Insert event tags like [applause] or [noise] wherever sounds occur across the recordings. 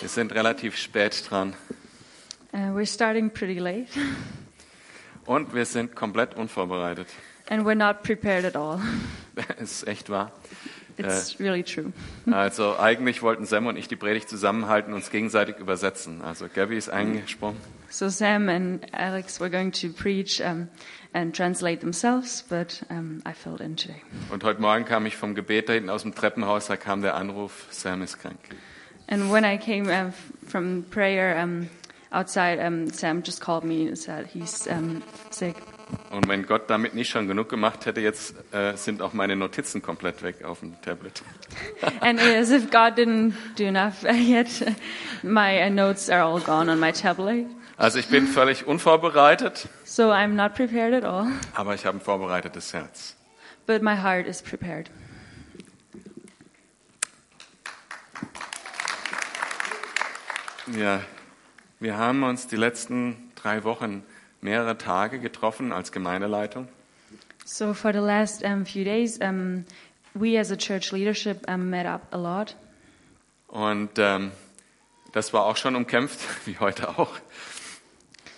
Wir sind relativ spät dran Uh, we're starting pretty late, [laughs] und wir sind komplett unvorbereitet. and we're not prepared at all. [laughs] ist echt wahr. It's really true. [laughs] Also eigentlich wollten Sam und ich die Predigt zusammenhalten und uns gegenseitig übersetzen. Also Gabby ist eingesprungen. So Sam and Alex were going to preach um, and translate themselves, but um, I filled in today. Und heute Morgen kam ich vom Gebet da hinten aus dem Treppenhaus, da kam der Anruf, Sam ist krank. And when I came uh, from prayer um, outside, um, Sam just called me and said he's um, sick. Und wenn Gott damit nicht schon genug gemacht hätte, jetzt äh, sind auch meine Notizen komplett weg auf dem Tablet. [laughs] And as if God didn't do enough [laughs] yet, my uh, notes are all gone on my tablet. Also ich bin völlig unvorbereitet, So I'm not prepared at all, aber ich habe ein vorbereitetes Herz. but my heart is prepared. Ja, wir haben uns die letzten drei Wochen mehrere Tage getroffen als Gemeindeleitung. So for the last um, few days, um, we as a church leadership um, met up a lot. Und ähm, das war auch schon umkämpft, [laughs] wie heute auch.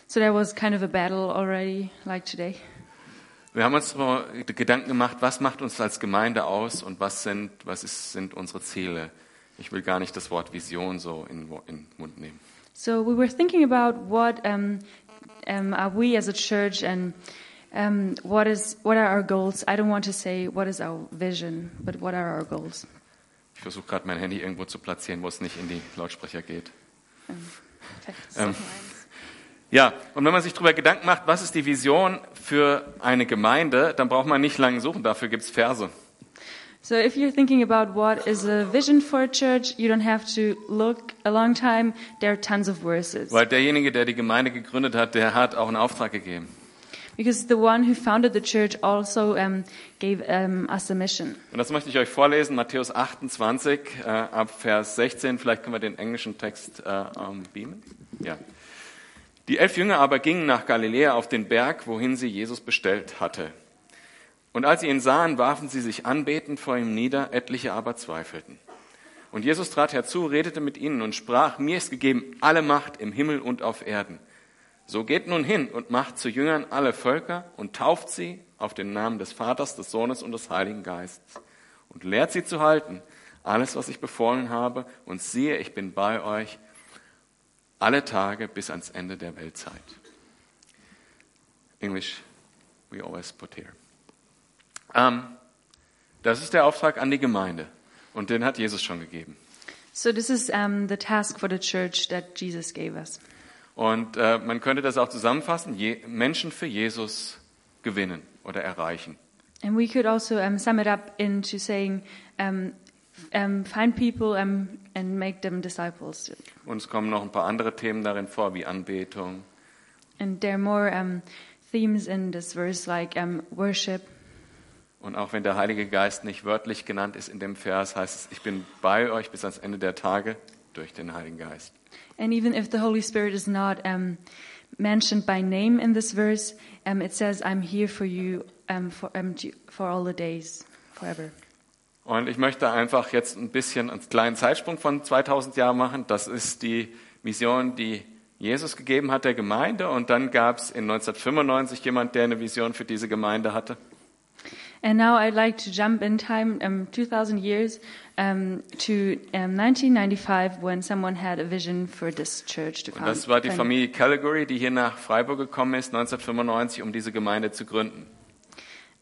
So there was kind of a battle already, like today. Wir haben uns Gedanken gemacht, was macht uns als Gemeinde aus und was sind, was ist, sind unsere Ziele. Ich will gar nicht das Wort Vision so in, in den Mund nehmen. So we were thinking about what um, um, are we as a church and um, what is what are our goals. I don't want to say what is our vision, but what are our goals. Ich versuche gerade mein Handy irgendwo zu platzieren, wo es nicht in die Lautsprecher geht. Ähm. Ja, und wenn man sich darüber Gedanken macht, was ist die Vision für eine Gemeinde, dann braucht man nicht lange suchen, dafür gibt's Verse. So if you're thinking about what is a vision for a church, you don't have to look a long time. There are tons of verses. Weil derjenige, der die Gemeinde gegründet hat, der hat auch einen Auftrag gegeben. Because the one who founded the church also um, gave um, us a mission. Und das möchte ich euch vorlesen, Matthäus 28, äh, ab Vers 16. Vielleicht können wir den englischen Text äh, ähm, beamen. Ja. Die elf Jünger aber gingen nach Galiläa auf den Berg, wohin sie Jesus bestellt hatte. Und als sie ihn sahen, warfen sie sich anbetend vor ihm nieder, etliche aber zweifelten. Und Jesus trat herzu, redete mit ihnen und sprach, mir ist gegeben alle Macht im Himmel und auf Erden. So geht nun hin und macht zu Jüngern alle Völker und tauft sie auf den Namen des Vaters, des Sohnes und des Heiligen Geistes und lehrt sie zu halten, alles, was ich befohlen habe. Und siehe, ich bin bei euch alle Tage bis ans Ende der Weltzeit. English, we always put here. Ähm, das ist der Auftrag an die Gemeinde und den hat Jesus schon gegeben. So this is um, the task for the church that Jesus gave us. Und äh, man könnte das auch zusammenfassen, je, Menschen für Jesus gewinnen oder erreichen. And we could also um, sum it up into saying, um, um, find people um, and make them disciples. Und es kommen noch ein paar andere Themen darin vor, wie Anbetung, And there are more um, themes in this verse, like um, worship. Und auch wenn der Heilige Geist nicht wörtlich genannt ist in dem Vers, heißt es, ich bin bei euch bis ans Ende der Tage durch den Heiligen Geist. And even if the Holy Spirit is not um, mentioned by name in this verse, um, it says, I'm here for you um, for, for all the days, forever. Und ich möchte einfach jetzt ein bisschen einen kleinen Zeitsprung von 2000 Jahren machen. Das ist die Vision, die Jesus gegeben hat der Gemeinde. Und dann gab es in 1995 jemand, der eine Vision für diese Gemeinde hatte. And now I'd like to jump in time um, 2,000 years um, to um, 1995 when someone had a vision for this church to Und found. das war die Familie Calgary, die hier nach Freiburg gekommen ist, 1995, um diese Gemeinde zu gründen.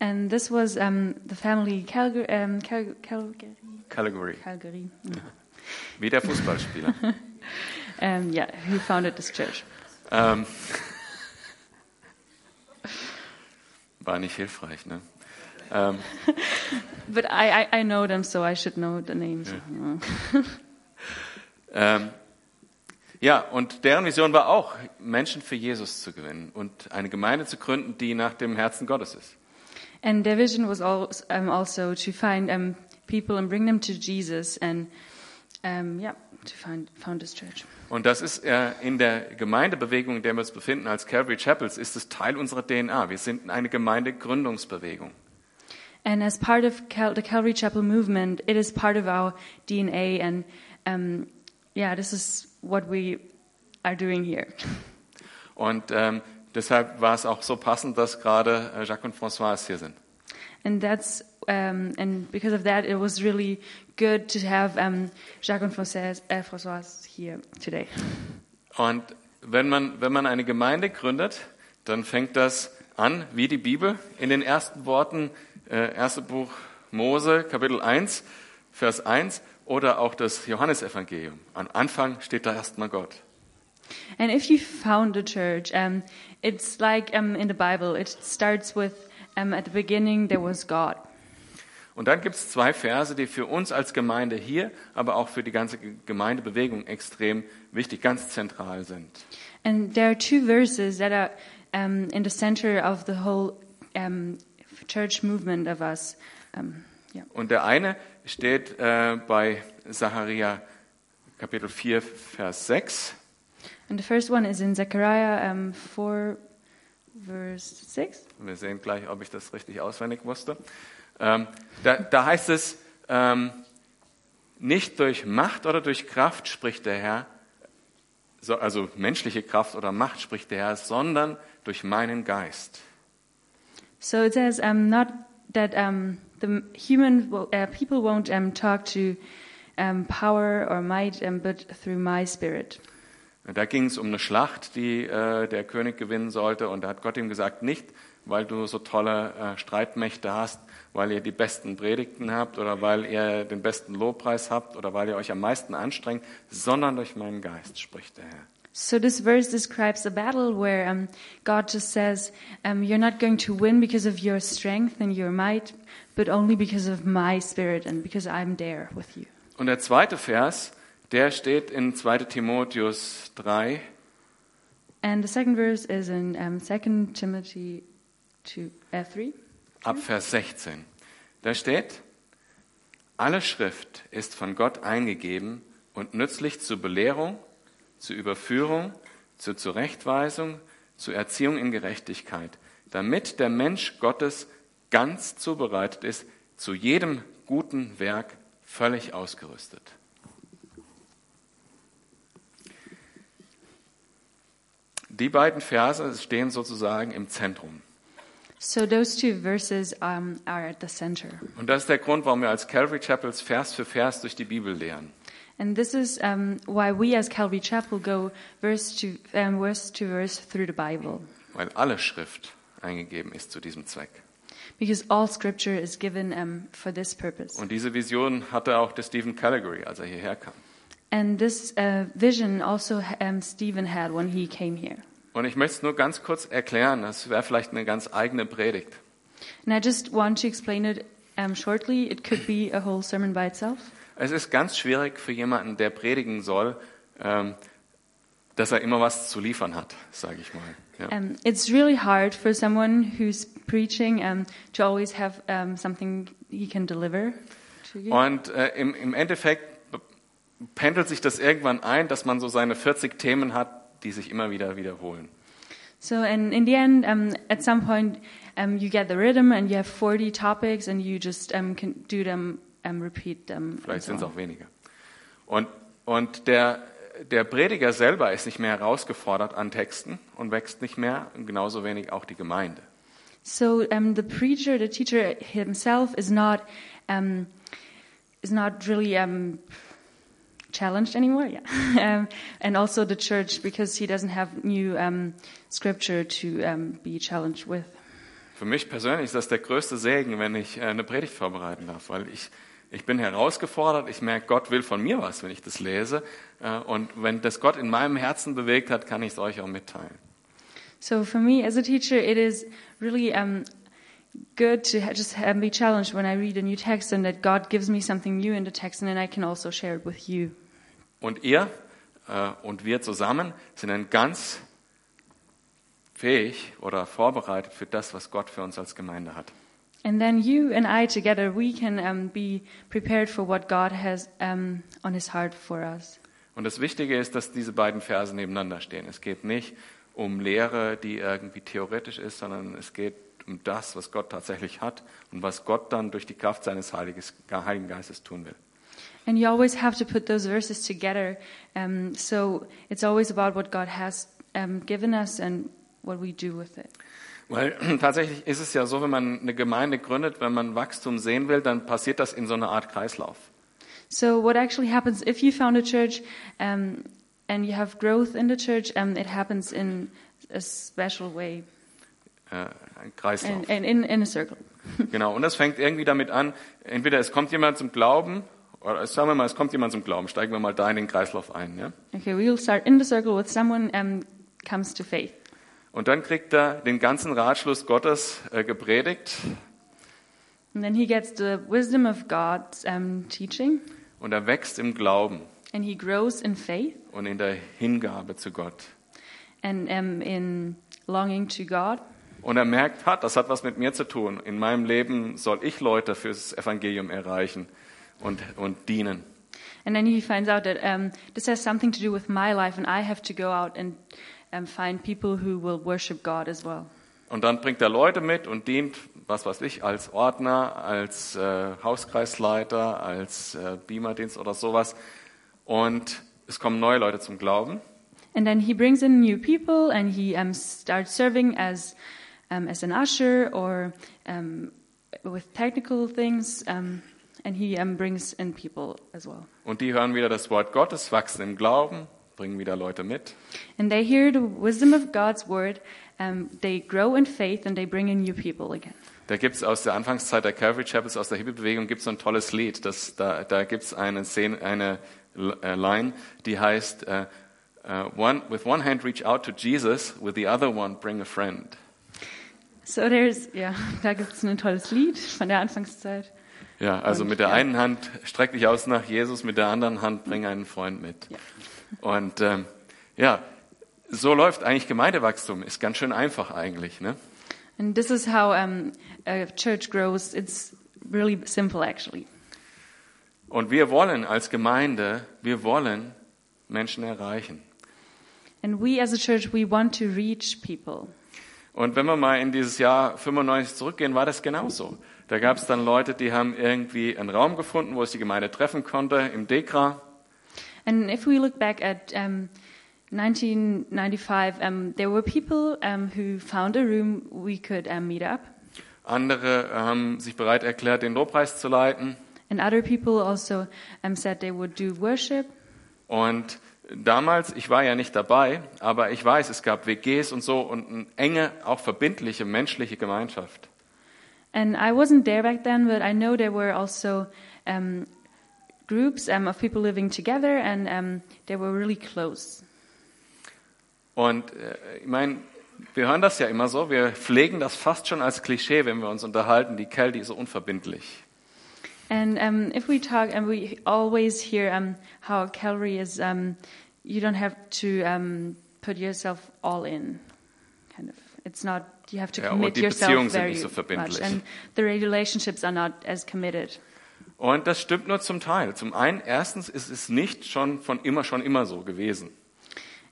And this was the family Calgary, um, Cal- Calgary, Calgary, Calgary wie der Fußballspieler. [laughs] um, yeah, who founded this church. Ähm, [laughs] war nicht hilfreich, ne? Ähm, [laughs] But I, I, I know them, so I should know the names. [laughs] ähm, ja, und deren Vision war auch, Menschen für Jesus zu gewinnen und eine Gemeinde zu gründen, die nach dem Herzen Gottes ist. And their vision was also, um, also to find um, people and bring them to Jesus and, um, yeah, to find, found this church. Und das ist äh, in der Gemeindebewegung, in der wir uns befinden als Calvary Chapels, ist es Teil unserer DNA. Wir sind eine Gemeindegründungsbewegung. And as part of Cal- the Calvary Chapel movement, it is part of our DNA. And um, yeah, this is what we are doing here. [laughs] Und ähm, deshalb war es auch so passend, dass gerade äh, Jacques und François hier sind. And that's um, and because of that, it was really good to have um, Jacques and François, uh, François here today. [laughs] Und wenn man, wenn man eine Gemeinde gründet, dann fängt das an, wie die Bibel, in den ersten Worten, äh, erste Buch Mose, Kapitel 1, Vers 1 oder auch das Johannesevangelium. Am Anfang steht da erstmal Gott. And if you found a church, um, it's like um, in the Bible. It starts with um, at the beginning there was God. Und dann gibt es zwei Verse, die für uns als Gemeinde hier, aber auch für die ganze Gemeindebewegung extrem wichtig, ganz zentral sind. And there are two verses that are um, in the center of the whole um, church movement of us. Um, yeah. Und der eine steht äh, bei Zacharia Kapitel 4, Vers 6. And the first one is in Zechariah um, 4, verse 6. Wir sehen gleich, ob ich das richtig auswendig wusste. Ähm, da, da heißt es, ähm, nicht durch Macht oder durch Kraft spricht der Herr, so, also menschliche Kraft oder Macht spricht der Herr, sondern durch meinen Geist. So it says um, not that um, the human uh, people won't um, talk to power or might, but through my spirit. Da ging es um eine Schlacht, die äh, der König gewinnen sollte. Und da hat Gott ihm gesagt, nicht, weil du so tolle äh, Streitmächte hast, weil ihr die besten Predigten habt oder weil ihr den besten Lobpreis habt oder weil ihr euch am meisten anstrengt, sondern durch meinen Geist, spricht der Herr. So this verse describes a battle where um, God just says, um, "You're not going to win because of your strength and your might, but only because of my spirit and because I'm there with you." Und der zweite Vers, der steht in 2 Timotheus 3, And the second verse is in um, 2 Timothy 2, uh, 3. ab Vers 16. Da steht, alle Schrift ist von Gott eingegeben und nützlich zur Belehrung, zur Überführung, zur Zurechtweisung, zur Erziehung in Gerechtigkeit, damit der Mensch Gottes ganz zubereitet ist, zu jedem guten Werk völlig ausgerüstet. Die beiden Verse stehen sozusagen im Zentrum. So those two verses um, are at the center. Und das ist der Grund, warum wir als Calvary Chapels Vers für Vers durch die Bibel lehren. And this is um, why we as Calvary Chapel go verse to, um, verse to verse through the Bible. weil alle Schrift eingegeben ist zu diesem Zweck. Because all scripture is given um, for this purpose. Und diese Vision hatte auch der Stephen Calgary, als er hierher kam. And this uh, vision also um, Stephen had when he came here. Und ich möchte es nur ganz kurz erklären, das wäre vielleicht eine ganz eigene Predigt. And I just want to explain it um, shortly. It could be a whole sermon by itself. Es ist ganz schwierig für jemanden, der predigen soll, ähm, dass er immer was zu liefern hat, sage ich mal. Ja. Um, it's really hard for someone who's preaching um, to always have um, something he can deliver to you. Und äh, im, im Endeffekt pendelt sich das irgendwann ein, dass man so seine 40 Themen hat, die sich immer wieder wiederholen. So, and in the end, um, at some point, um, you get the rhythm and you have 40 topics and you just um, can do them, um, repeat them. Vielleicht so sind es auch weniger. Und, und der, der Prediger selber ist nicht mehr herausgefordert an Texten und wächst nicht mehr, genauso wenig auch die Gemeinde. So um, the preacher, the teacher himself, is not um, is not really um, challenged anymore. Yeah, [laughs] um, and also the church because he doesn't have new um, scripture to um, be challenged with. Für mich persönlich ist das der größte Segen, wenn ich äh, eine Predigt vorbereiten darf, weil ich, ich bin herausgefordert, ich merke, Gott will von mir was, wenn ich das lese. Äh, Und wenn das Gott in meinem Herzen bewegt hat, kann ich es euch auch mitteilen. So for me as a teacher, it is really um, good to just be challenged when I read a new text and that God gives me something new in the text, and then I can also share it with you. Und ihr äh, und wir zusammen sind dann ganz fähig oder vorbereitet für das, was Gott für uns als Gemeinde hat. And then you and I together, we can um, be prepared for what God has um, on His heart for us. Und das Wichtige ist, dass diese beiden Verse nebeneinander stehen. Es geht nicht um Lehre, die irgendwie theoretisch ist, sondern es geht um das, was Gott tatsächlich hat und was Gott dann durch die Kraft seines Heiliges, Heiligen Geistes tun will. And you always have to put those verses together. Um, so it's always about what God has um, given us and what we do with it. Weil [clears throat] tatsächlich ist es ja so, wenn man eine Gemeinde gründet, wenn man Wachstum sehen will, dann passiert das in so einer Art Kreislauf. So what actually happens if you found a church um, and you have growth in the church, um, it happens in a special way Äh, ein Kreislauf. and, and in, in a circle. [laughs] Genau. Und das fängt irgendwie damit an, entweder es kommt jemand zum Glauben, oder sagen wir mal, es kommt jemand zum Glauben. Steigen wir mal da in den Kreislauf ein. Ja? Okay, we'll start in the circle with someone um, comes to faith. Und dann kriegt er den ganzen Ratschluss Gottes äh, gepredigt And then he gets the wisdom of God's um, teaching und er wächst im Glauben and he grows in faith und in der Hingabe zu Gott. and um, in longing to God. Und er merkt, hat, das hat was mit mir zu tun. In meinem Leben soll ich Leute fürs Evangelium erreichen und, und dienen. And then he finds out that um, this has something to do with my life, and I have to go out and um, find people who will worship God as well. Und dann bringt er Leute mit und dient, was weiß ich, als Ordner, als äh, Hauskreisleiter, als äh, Beamerdienst oder sowas. Und es kommen neue Leute zum Glauben. And then he brings in new people, and he um, starts serving as um, as an usher or um, with technical things, um, and he um, brings in people as well. Und die hören wieder das Wort Gottes, wachsen im Glauben, bringen wieder Leute mit. And they hear the wisdom of God's word. Um, they grow in faith, and they bring in new people again. Da gibt's aus der Anfangszeit der Calvary Chapels, aus der Hippie-Bewegung, gibt's so ein tolles Lied. Das, da da gibt's eine, Szene, eine äh, Line, die heißt, äh, äh, one, with one hand reach out to Jesus, with the other one bring a friend. So there's, ja, [laughs] da gibt es ein tolles Lied von der Anfangszeit. Ja, also Und, mit der ja. einen Hand streck dich aus nach Jesus, mit der anderen Hand bring einen Freund mit. Ja. Und ähm, ja, so läuft eigentlich Gemeindewachstum. Ist ganz schön einfach eigentlich. Ne? And this is how um, a church grows. It's really simple, actually. Und wir wollen als Gemeinde, wir wollen Menschen erreichen. And we as a church, we want to reach people. Und wenn wir mal in dieses Jahr 95 zurückgehen, war das genauso. Da gab es dann Leute, die haben irgendwie einen Raum gefunden, wo es die Gemeinde treffen konnte, im Dekra. And if we look back at um, 1995, um, there were people um, who found a room we could um, meet up. Andere haben sich bereit erklärt, den Lobpreis zu leiten. And other people also said they would do worship. Und damals, ich war ja nicht dabei, aber ich weiß, es gab WGs und so und eine enge, auch verbindliche menschliche Gemeinschaft. And I wasn't there back then, but I know there were also um, groups um, of people living together, and um, they were really close. Und äh, ich meine, wir hören das ja immer so, wir pflegen das fast schon als Klischee, wenn wir uns unterhalten, die Kel, die ist so unverbindlich. And um, if we talk, and we always hear um, how Calvary is, um, you don't have to um, put yourself all in, kind of. It's not. You have to Ja, commit yourself very so much, and the relationships are not as committed. Und das stimmt nur zum Teil. Zum einen, erstens ist es nicht schon von immer schon immer so gewesen.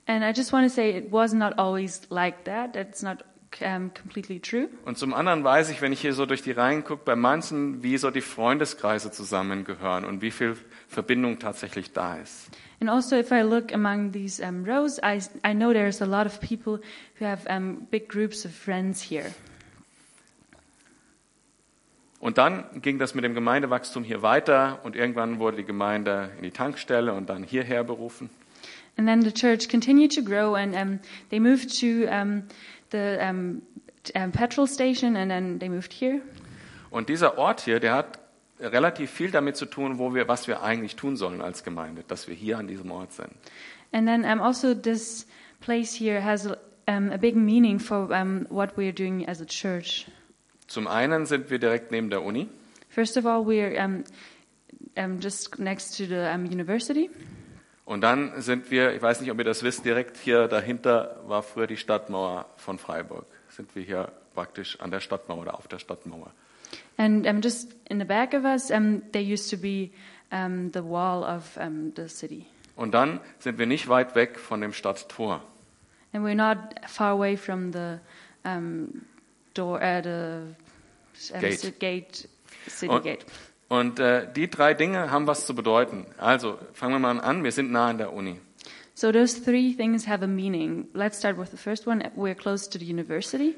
And I just want to say it was not always like that. That's not um, completely true. Und zum anderen weiß ich, wenn ich hier so durch die Reihen gucke, bei manchen, wie so die Freundeskreise zusammengehören und wie viel Verbindung tatsächlich da ist. And also, if I look among these um, rows, I, I know there's a lot of people who have um, big groups of friends here. Und dann ging das mit dem Gemeindewachstum hier weiter und irgendwann wurde die Gemeinde in die Tankstelle und dann hierher berufen. And then the church continued to grow, and um, they moved to um, the um, petrol station, and then they moved here. Und dieser Ort hier, der hat relativ viel damit zu tun, wo wir, was wir eigentlich tun sollen als Gemeinde, dass wir hier an diesem Ort sind. And then um, also this place here has um, a big meaning for um, what we are doing as a church. Zum einen sind wir direkt neben der Uni. First of all, we're um, um, just next to the um, university. Und dann sind wir, ich weiß nicht, ob ihr das wisst, direkt hier dahinter war früher die Stadtmauer von Freiburg. Sind wir hier praktisch an der Stadtmauer oder auf der Stadtmauer. And um, just in the back of us, um, there used to be um, the wall of um, the city. Und dann sind wir nicht weit weg von dem Stadttor. And we're not far away from the um, door, uh, the um, Gate. gate, city Und- gate. Und äh, die drei Dinge haben was zu bedeuten. Also fangen wir mal an. Wir sind nah an der Uni. So those three things have a meaning. Let's start with the first one. We're close to the university.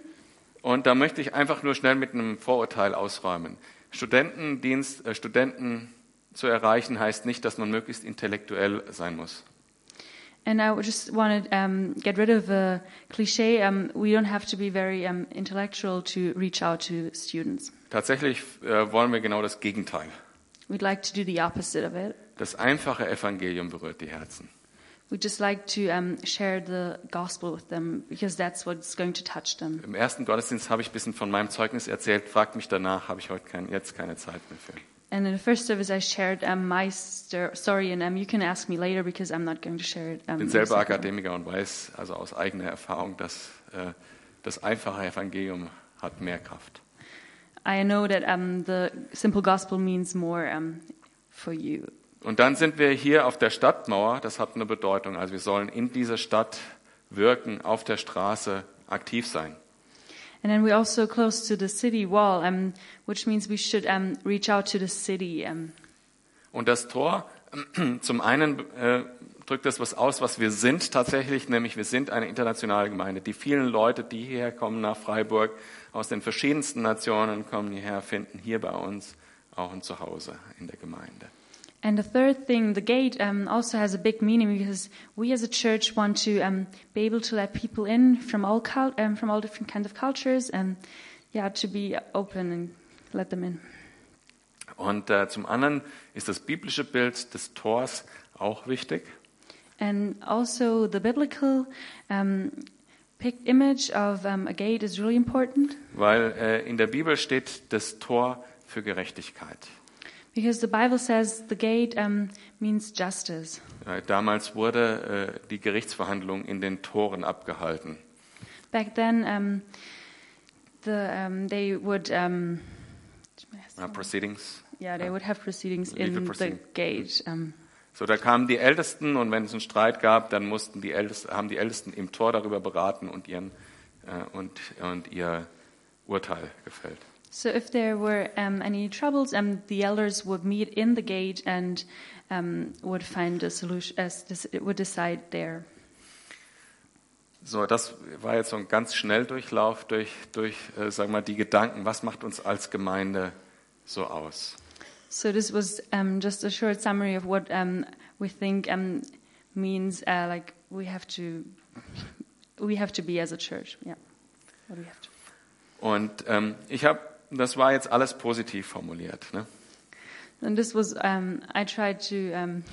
Und da möchte ich einfach nur schnell mit einem Vorurteil ausräumen. Studentendienst, äh, Studenten zu erreichen heißt nicht, dass man möglichst intellektuell sein muss. And I just want to um, get rid of a cliche. Um, we don't have to be very um, intellectual to reach out to students. Tatsächlich äh, wollen wir genau das Gegenteil. We'd like to do the opposite of it. Das einfache Evangelium berührt die Herzen. We'd just like to um, share the gospel with them because that's what's going to touch them. Im ersten Gottesdienst habe ich ein bisschen von meinem Zeugnis erzählt. Fragt mich danach, habe ich heute kein, jetzt keine Zeit mehr für. And in the first service, I shared um, my sto- story, and um, you can ask me later because I'm not going to share it. Um, Ich bin selber. Akademiker und weiß also aus eigener Erfahrung, dass äh, das einfache Evangelium hat mehr Kraft. I know that um, the simple gospel means more um, for you. Und dann sind wir hier auf der Stadtmauer. Das hat eine Bedeutung. Also wir sollen in dieser Stadt wirken, auf der Straße aktiv sein. And then we're also close to the city wall, um, which means we should um, reach out to the city. Um, Und das Tor, [clears throat] zum einen äh, drückt das was aus, was wir sind tatsächlich, nämlich wir sind eine internationale Gemeinde. Die vielen Leute, die hierher kommen nach Freiburg, aus den verschiedensten Nationen kommen hierher, finden hier bei uns auch ein Zuhause in der Gemeinde. And the third thing, the gate, um, also has a big meaning because we as a church want to um, be able to let people in from all cul- um, from all different kinds of cultures, and yeah, to be open and let them in. Und äh, zum anderen ist das biblische Bild des Tors auch wichtig. And also, the biblical um, image of um, a gate is really important Weil äh, in der Bibel steht das Tor für Gerechtigkeit. Because the Bible says the gate um, means justice. Damals wurde äh, die Gerichtsverhandlung in den Toren abgehalten. Back then, um, the um, they would um, Äh, Proceedings. yeah they would have proceedings Legal in the proceeding. gate. Um, So, da kamen die Ältesten und wenn es einen Streit gab, dann mussten die Ältesten, haben die Ältesten im Tor darüber beraten und, ihren, äh, und, und ihr Urteil gefällt. So if there were um, any troubles, um, the elders would meet in the gate and um, would find a solution. As this, would decide there. So, das war jetzt so ein ganz Schnelldurchlauf durch, durch äh, sagen wir mal, die Gedanken, was macht uns als Gemeinde so aus? So this was um, just a short summary of what um, we think um, means uh, like we have to we have to be as a church. Yeah, what do we have to. Und ähm, ich habe, das war jetzt alles positiv formuliert. Ne? And this was um, I tried to um,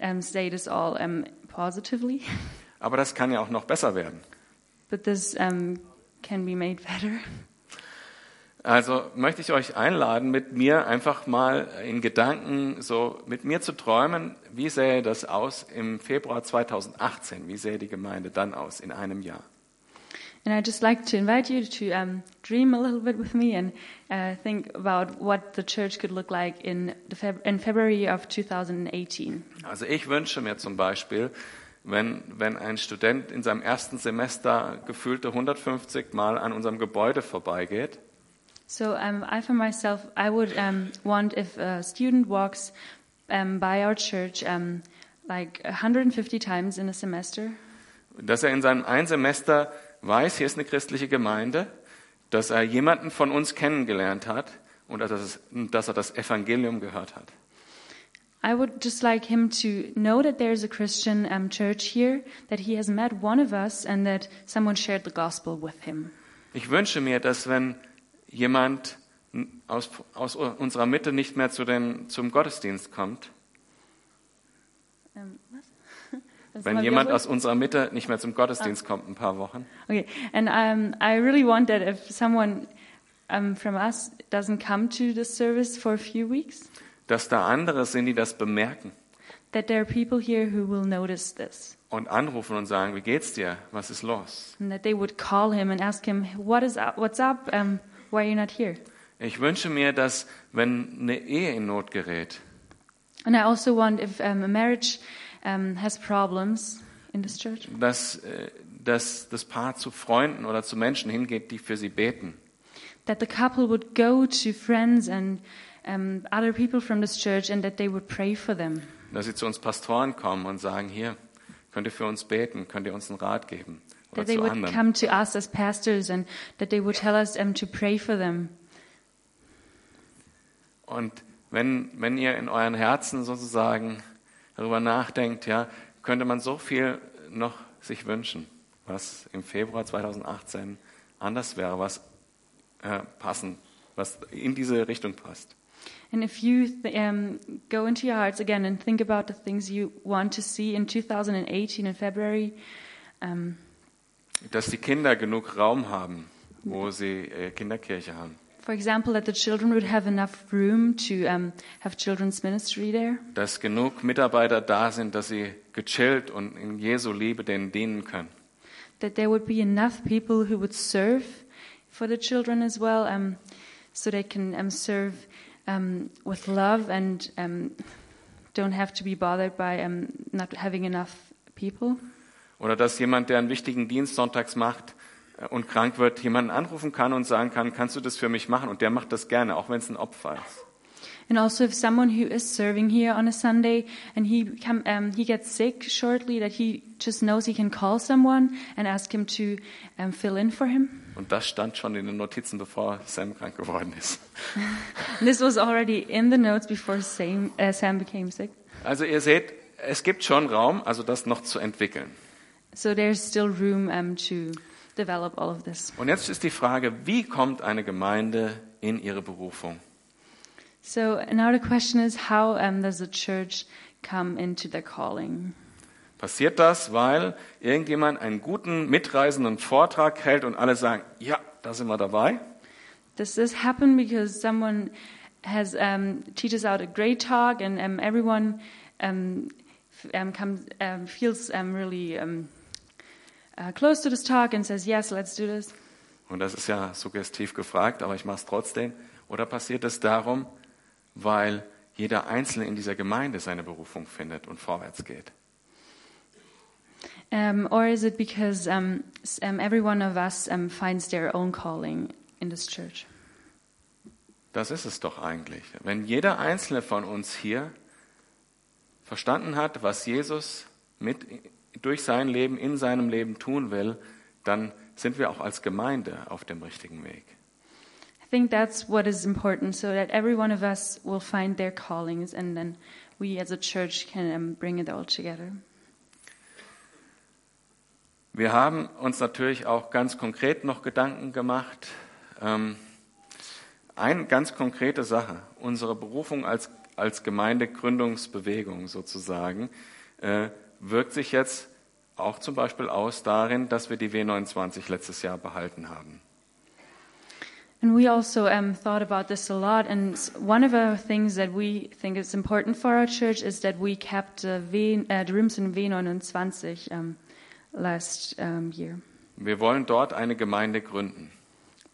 um, say this all um, positively, [laughs] Aber das kann ja auch noch besser werden. but this um, can be made better. Also möchte ich euch einladen, mit mir einfach mal in Gedanken so mit mir zu träumen, wie sähe das aus im Februar 2018? Wie sähe die Gemeinde dann aus in einem Jahr? And I'd just like to invite you to um, dream a little bit with me and uh, think about what the church could look like in, Feb- in February of 2018. Also ich wünsche mir zum Beispiel, wenn, wenn ein Student in seinem ersten Semester gefühlte 150 Mal an unserem Gebäude vorbeigeht, So um, I, for myself, I would um, want if a student walks um, by our church um, like 150 times in a semester, dass er in seinem einen Semester weiß, hier ist eine christliche Gemeinde, dass er jemanden von uns kennengelernt hat und dass, er das Evangelium gehört hat. I would just like him to know that there's a Christian um, church here, that he has met one of us, and that someone shared the gospel with him. Ich wünsche mir, dass wenn jemand aus, aus unserer Mitte nicht mehr zu den, zum Gottesdienst kommt, Um? Das wenn jemand aus unserer Mitte nicht mehr zum Gottesdienst kommt, ein paar Wochen, Okay, and um, I really want that if someone um, from us doesn't come to the service for a few weeks, dass da andere sind, die das bemerken that there are people here who will notice this. und anrufen und sagen, wie geht's dir? Was ist los? And that they would call him and ask him, "What is up? What's up? Um, why are you not here?" Ich wünsche mir, dass wenn eine Ehe in Not gerät, And I also want if um, a marriage um, has problems in this church, dass, äh, dass das Paar zu Freunden oder zu Menschen hingeht, die für sie beten. that the couple would go to friends and um, other people from this church and that they would pray for them. Dass sie zu uns Pastoren kommen und sagen, hier, könnt ihr für uns beten, könnt ihr uns einen Rat geben. Oder That they would anderen. come to us as pastors and that they would tell us um, to pray for them. Und wenn, wenn ihr in euren Herzen sozusagen darüber nachdenkt, ja, könnte man so viel noch sich wünschen, was im Februar 2018 anders wäre, was äh, passen, was in diese Richtung passt. And if you th- um, go into your hearts again and think about the things you want to see in 2018 in February, um, Dass die Kinder genug Raum haben, wo sie äh, Kinderkirche haben. For example, that the children would have enough room to um, have children's ministry there, Dass genug Mitarbeiter da sind, dass sie gechillt und in Jesu Liebe denen dienen können. that there would be enough people who would serve for the children as well, um, so they can um, serve with love and don't have to be bothered by not having enough people. Oder dass jemand, der einen wichtigen Dienst sonntags macht und krank wird, jemanden anrufen kann und sagen kann, kannst du das für mich machen? Und der macht das gerne, auch wenn es ein Opfer ist. And also, if someone who is serving here on a Sunday and he come, um, he gets sick shortly, that he just knows he can call someone and ask him to um, fill in for him. Und das stand schon in den Notizen, bevor Sam krank geworden ist. [laughs] This was already in the notes before Sam, uh, Sam became sick. Also ihr seht, es gibt schon Raum, also das noch zu entwickeln. So there's still room um, to develop all of this. Und jetzt ist die Frage, wie kommt eine Gemeinde in ihre Berufung? So now the question is, how um, does the church come into their calling? Passiert das, weil irgendjemand einen guten, mitreisenden Vortrag hält und alle sagen, ja, da sind wir dabei? Does this happen because someone has um, teaches out a great talk and um, everyone um, um, comes um, feels um, really um, uh, close to this talk and says, "Yes, let's do this"? Und das ist ja suggestiv gefragt, aber ich mache es trotzdem. Oder passiert es darum, weil jeder Einzelne in dieser Gemeinde seine Berufung findet und vorwärts geht? Um, or is it because um, um, every one of us um, finds their own calling in this church? Das ist es doch eigentlich. Wenn jeder Einzelne von uns hier verstanden hat, was Jesus mit durch sein Leben, in seinem Leben tun will, dann sind wir auch als Gemeinde auf dem richtigen Weg. I think that's what is important, so that every one of us will find their callings, and then we as a church can um, bring it all together. Wir haben uns natürlich auch ganz konkret noch Gedanken gemacht. Ähm, eine ganz konkrete Sache, unsere Berufung als, als Gemeindegründungsbewegung sozusagen, äh, wirkt sich jetzt auch zum Beispiel aus darin, dass wir die W29 letztes Jahr behalten haben. And we also um, thought about this a lot. And one of the things that we think is important for our church is that we kept uh, v, uh, the rooms in V29 um, last um, year. Wir wollen dort eine Gemeinde gründen.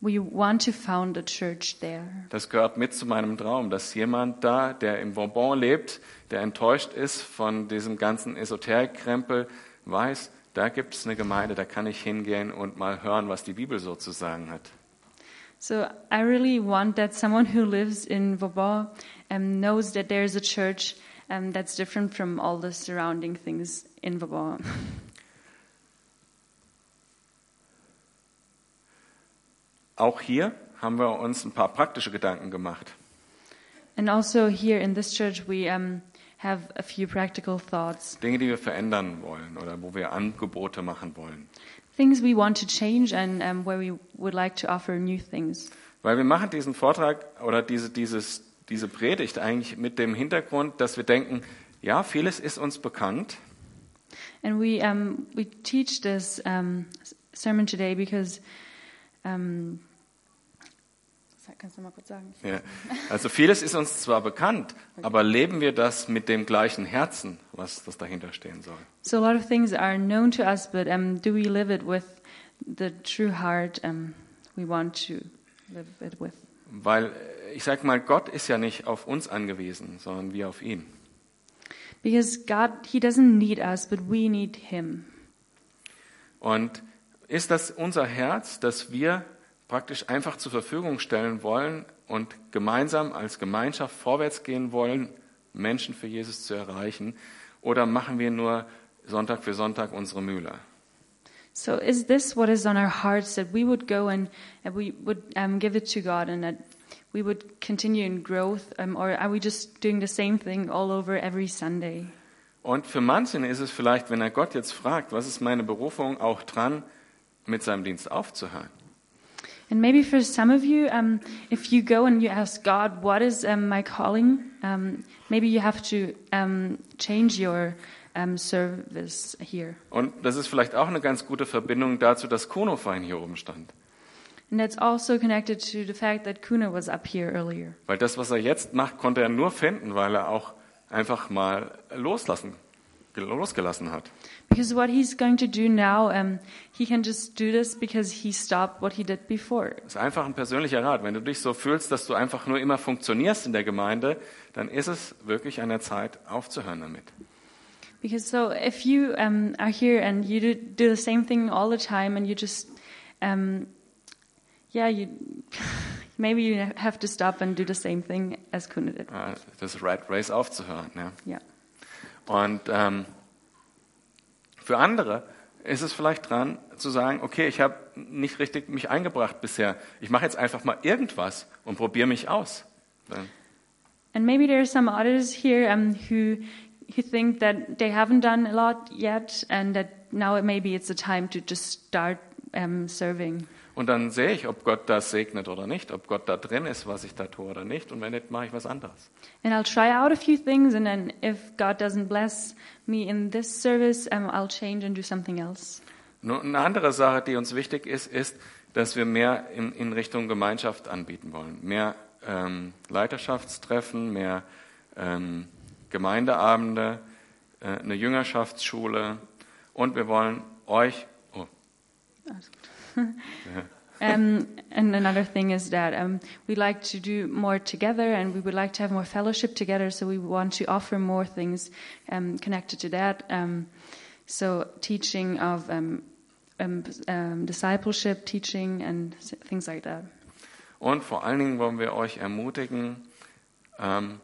We want to found a church there. Das gehört mit zu meinem Traum, dass jemand da, der im Bourbon lebt, der enttäuscht ist von diesem ganzen Esoterikkrempel, weiß, da gibt es eine Gemeinde, da kann ich hingehen und mal hören, was die Bibel so zu sagen hat. So I really want that someone who lives in Vauban um, knows that there's a church um, that's different from all the surrounding things in Vauban. [laughs] Auch hier haben wir uns ein paar praktische Gedanken gemacht. And also here in this church, we um, have a few practical thoughts. Dinge, die wir verändern wollen oder wo wir Angebote machen wollen. Things we want to change and um, where we would like to offer new things. Weil wir machen diesen Vortrag oder diese, dieses, diese Predigt eigentlich mit dem Hintergrund, dass wir denken, ja, vieles ist uns bekannt, And we, um, we teach this um, sermon today because. Um, kannst du mal kurz sagen? Ja. Also vieles ist uns zwar bekannt, aber leben wir das mit dem gleichen Herzen, was das dahinter stehen soll? So a lot of things are known to us, but um, do we live it with the true heart um, we want to live it with? Weil äh, ich sag mal, Gott ist ja nicht auf uns angewiesen, sondern wir auf ihn. Because God, He doesn't need us, but we need Him. Und ist das unser Herz, dass wir praktisch einfach zur Verfügung stellen wollen und gemeinsam als Gemeinschaft vorwärts gehen wollen, Menschen für Jesus zu erreichen? Oder machen wir nur Sonntag für Sonntag unsere Mühle? So is this what is on our hearts that we would go and, and we would um, give it to God and that we would continue in growth, um, or are we just doing the same thing all over every Sunday? Und für manchen ist es vielleicht, wenn er Gott jetzt fragt, was ist meine Berufung, auch dran, mit seinem Dienst aufzuhören. And maybe for some of you, um, if you go and you ask God, what is um, my calling? Um, maybe you have to um, change your um, service here. Und das ist vielleicht auch eine ganz gute Verbindung dazu, dass Kuno vorhin hier oben stand. And that's also connected to the fact that Kuna was up here earlier. Weil das, was er jetzt macht, konnte er nur finden, weil er auch einfach mal loslassen, losgelassen hat. Because what he's going to do now, um, he can just do this because he stopped what he did before. Das ist einfach ein persönlicher Rat. Wenn du dich so fühlst, dass du einfach nur immer funktionierst in der Gemeinde, dann ist es wirklich an der Zeit, aufzuhören damit. Because so if you um, are here and you do, do the same thing all the time and you just, um, yeah, you [laughs] maybe you have to stop and do the same thing as Kuna did. Äh, Das Rat Race aufzuhören. Ja. Yeah. Und ähm, für andere ist es vielleicht dran zu sagen, okay, ich habe nicht richtig mich eingebracht bisher. Ich mache jetzt einfach mal irgendwas und probiere mich aus. And maybe there are some others here um, who who think that they haven't done a lot yet, and that now maybe it's the time to just start um, serving. Und dann sehe ich, ob Gott das segnet oder nicht, ob Gott da drin ist, was ich da tue oder nicht. Und wenn nicht, mache ich was anderes. And I'll try out a few things, and then if God doesn't bless me in this service, um, I'll change and do something else. Nur eine andere Sache, die uns wichtig ist, ist, dass wir mehr in, in Richtung Gemeinschaft anbieten wollen. Mehr ähm, Leiterschaftstreffen, mehr ähm, Gemeindeabende, äh, eine Jüngerschaftsschule. Und wir wollen euch, oh, [laughs] Um, and another thing is that um, we like to do more together, and we would like to have more fellowship together. So we want to offer more things um, connected to that. Um, so teaching of um, um, discipleship, teaching, and things like that. Und vor allen Dingen wollen wir euch ermutigen, ähm,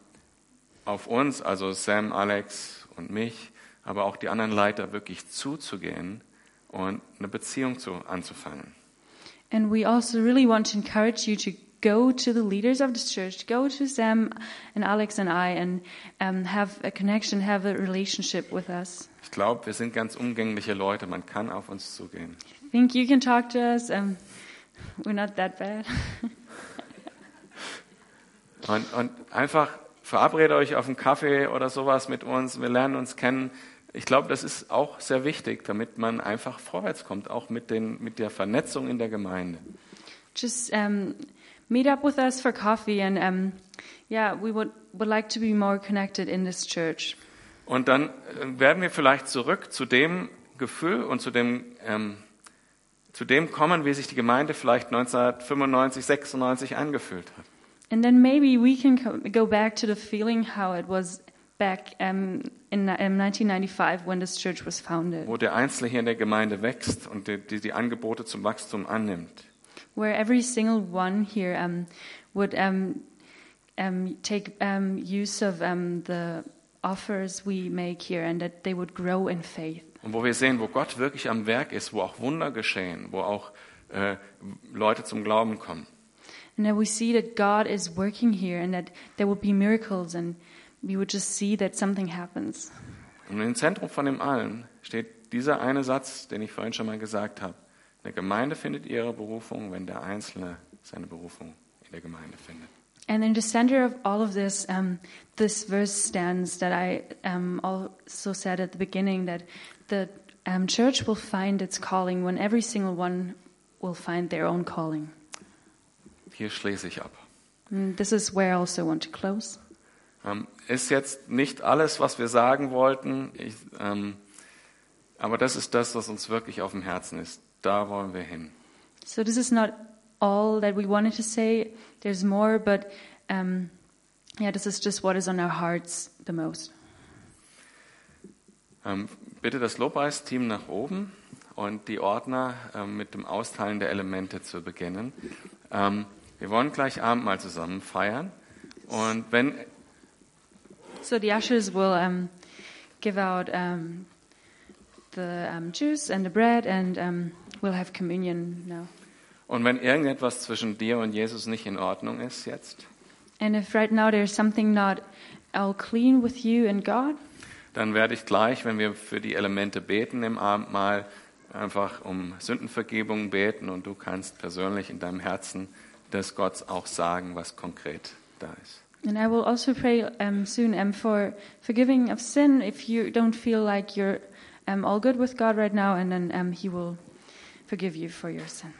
auf uns, also Sam, Alex und mich, aber auch die anderen Leiter wirklich zuzugehen und eine Beziehung zu, anzufangen. And we also really want to encourage you to go to the leaders of this church, go to Sam and Alex and I, and um, have a connection, have a relationship with us. Ich glaube, wir sind ganz umgängliche Leute, man kann auf uns zugehen. I think you can talk to us. Um, we're not that bad. Und, und einfach verabredet euch auf einen Kaffee oder sowas mit uns, wir lernen uns kennen. Ich glaube, das ist auch sehr wichtig, damit man einfach vorwärts kommt, auch mit, den, mit der Vernetzung in der Gemeinde. Just um, meet up with us for coffee, and um, yeah, we would, would like to be more connected in this church. Und dann äh, werden wir vielleicht zurück zu dem Gefühl und zu dem, ähm, zu dem kommen, wie sich die Gemeinde vielleicht 1995, 96 angefühlt hat. And then maybe we can go back to the feeling how it was back um, in, um, 1995 when this church was founded, Wo der Einzelne hier in der Gemeinde wächst und die, die, die Angebote zum Wachstum annimmt. where every single one here um, would take use of the offers we make here and that they would grow in faith. Und wo wir sehen, wo Gott wirklich am Werk ist, wo auch Wunder geschehen, wo auch äh, Leute zum Glauben kommen. And that we see that God is working here and that there will be miracles and we would just see that something happens. Und im Zentrum von dem allen steht dieser eine Satz, den ich vorhin schon mal gesagt habe. Eine Gemeinde findet ihre Berufung, wenn der Einzelne seine Berufung in der Gemeinde findet. And in the center of all of this, um, this verse stands that I um, also said at the beginning that the um, church will find its calling when every single one will find their own calling. Hier schließe ich ab. And this is where I also want to close. Ähm, ist jetzt nicht alles, was wir sagen wollten, ich, ähm, aber das ist das, was uns wirklich auf dem Herzen ist. Da wollen wir hin. So this is not all that we wanted to say. There's more, but um, yeah, this is just what is on our hearts the most. Ähm, bitte das Lobpreisteam nach oben und die Ordner ähm, mit dem Austeilen der Elemente zu beginnen. Ähm, Wir wollen gleich Abendmahl zusammen feiern. Und wenn, So the ushers will um, give out um, the um, juice and the bread, and um, we'll have communion now. und wenn irgendetwas zwischen dir und Jesus nicht in Ordnung ist jetzt, And if right now there's something not all clean with you and God, dann werde ich gleich, wenn wir für die Elemente beten im Abendmahl, einfach um Sündenvergebung beten und du kannst persönlich in deinem Herzen des Gott auch sagen, was konkret da ist. And I will also pray um, soon um, for forgiving of sin if you don't feel like you're um, all good with God right now, and then um, He will forgive you for your sin.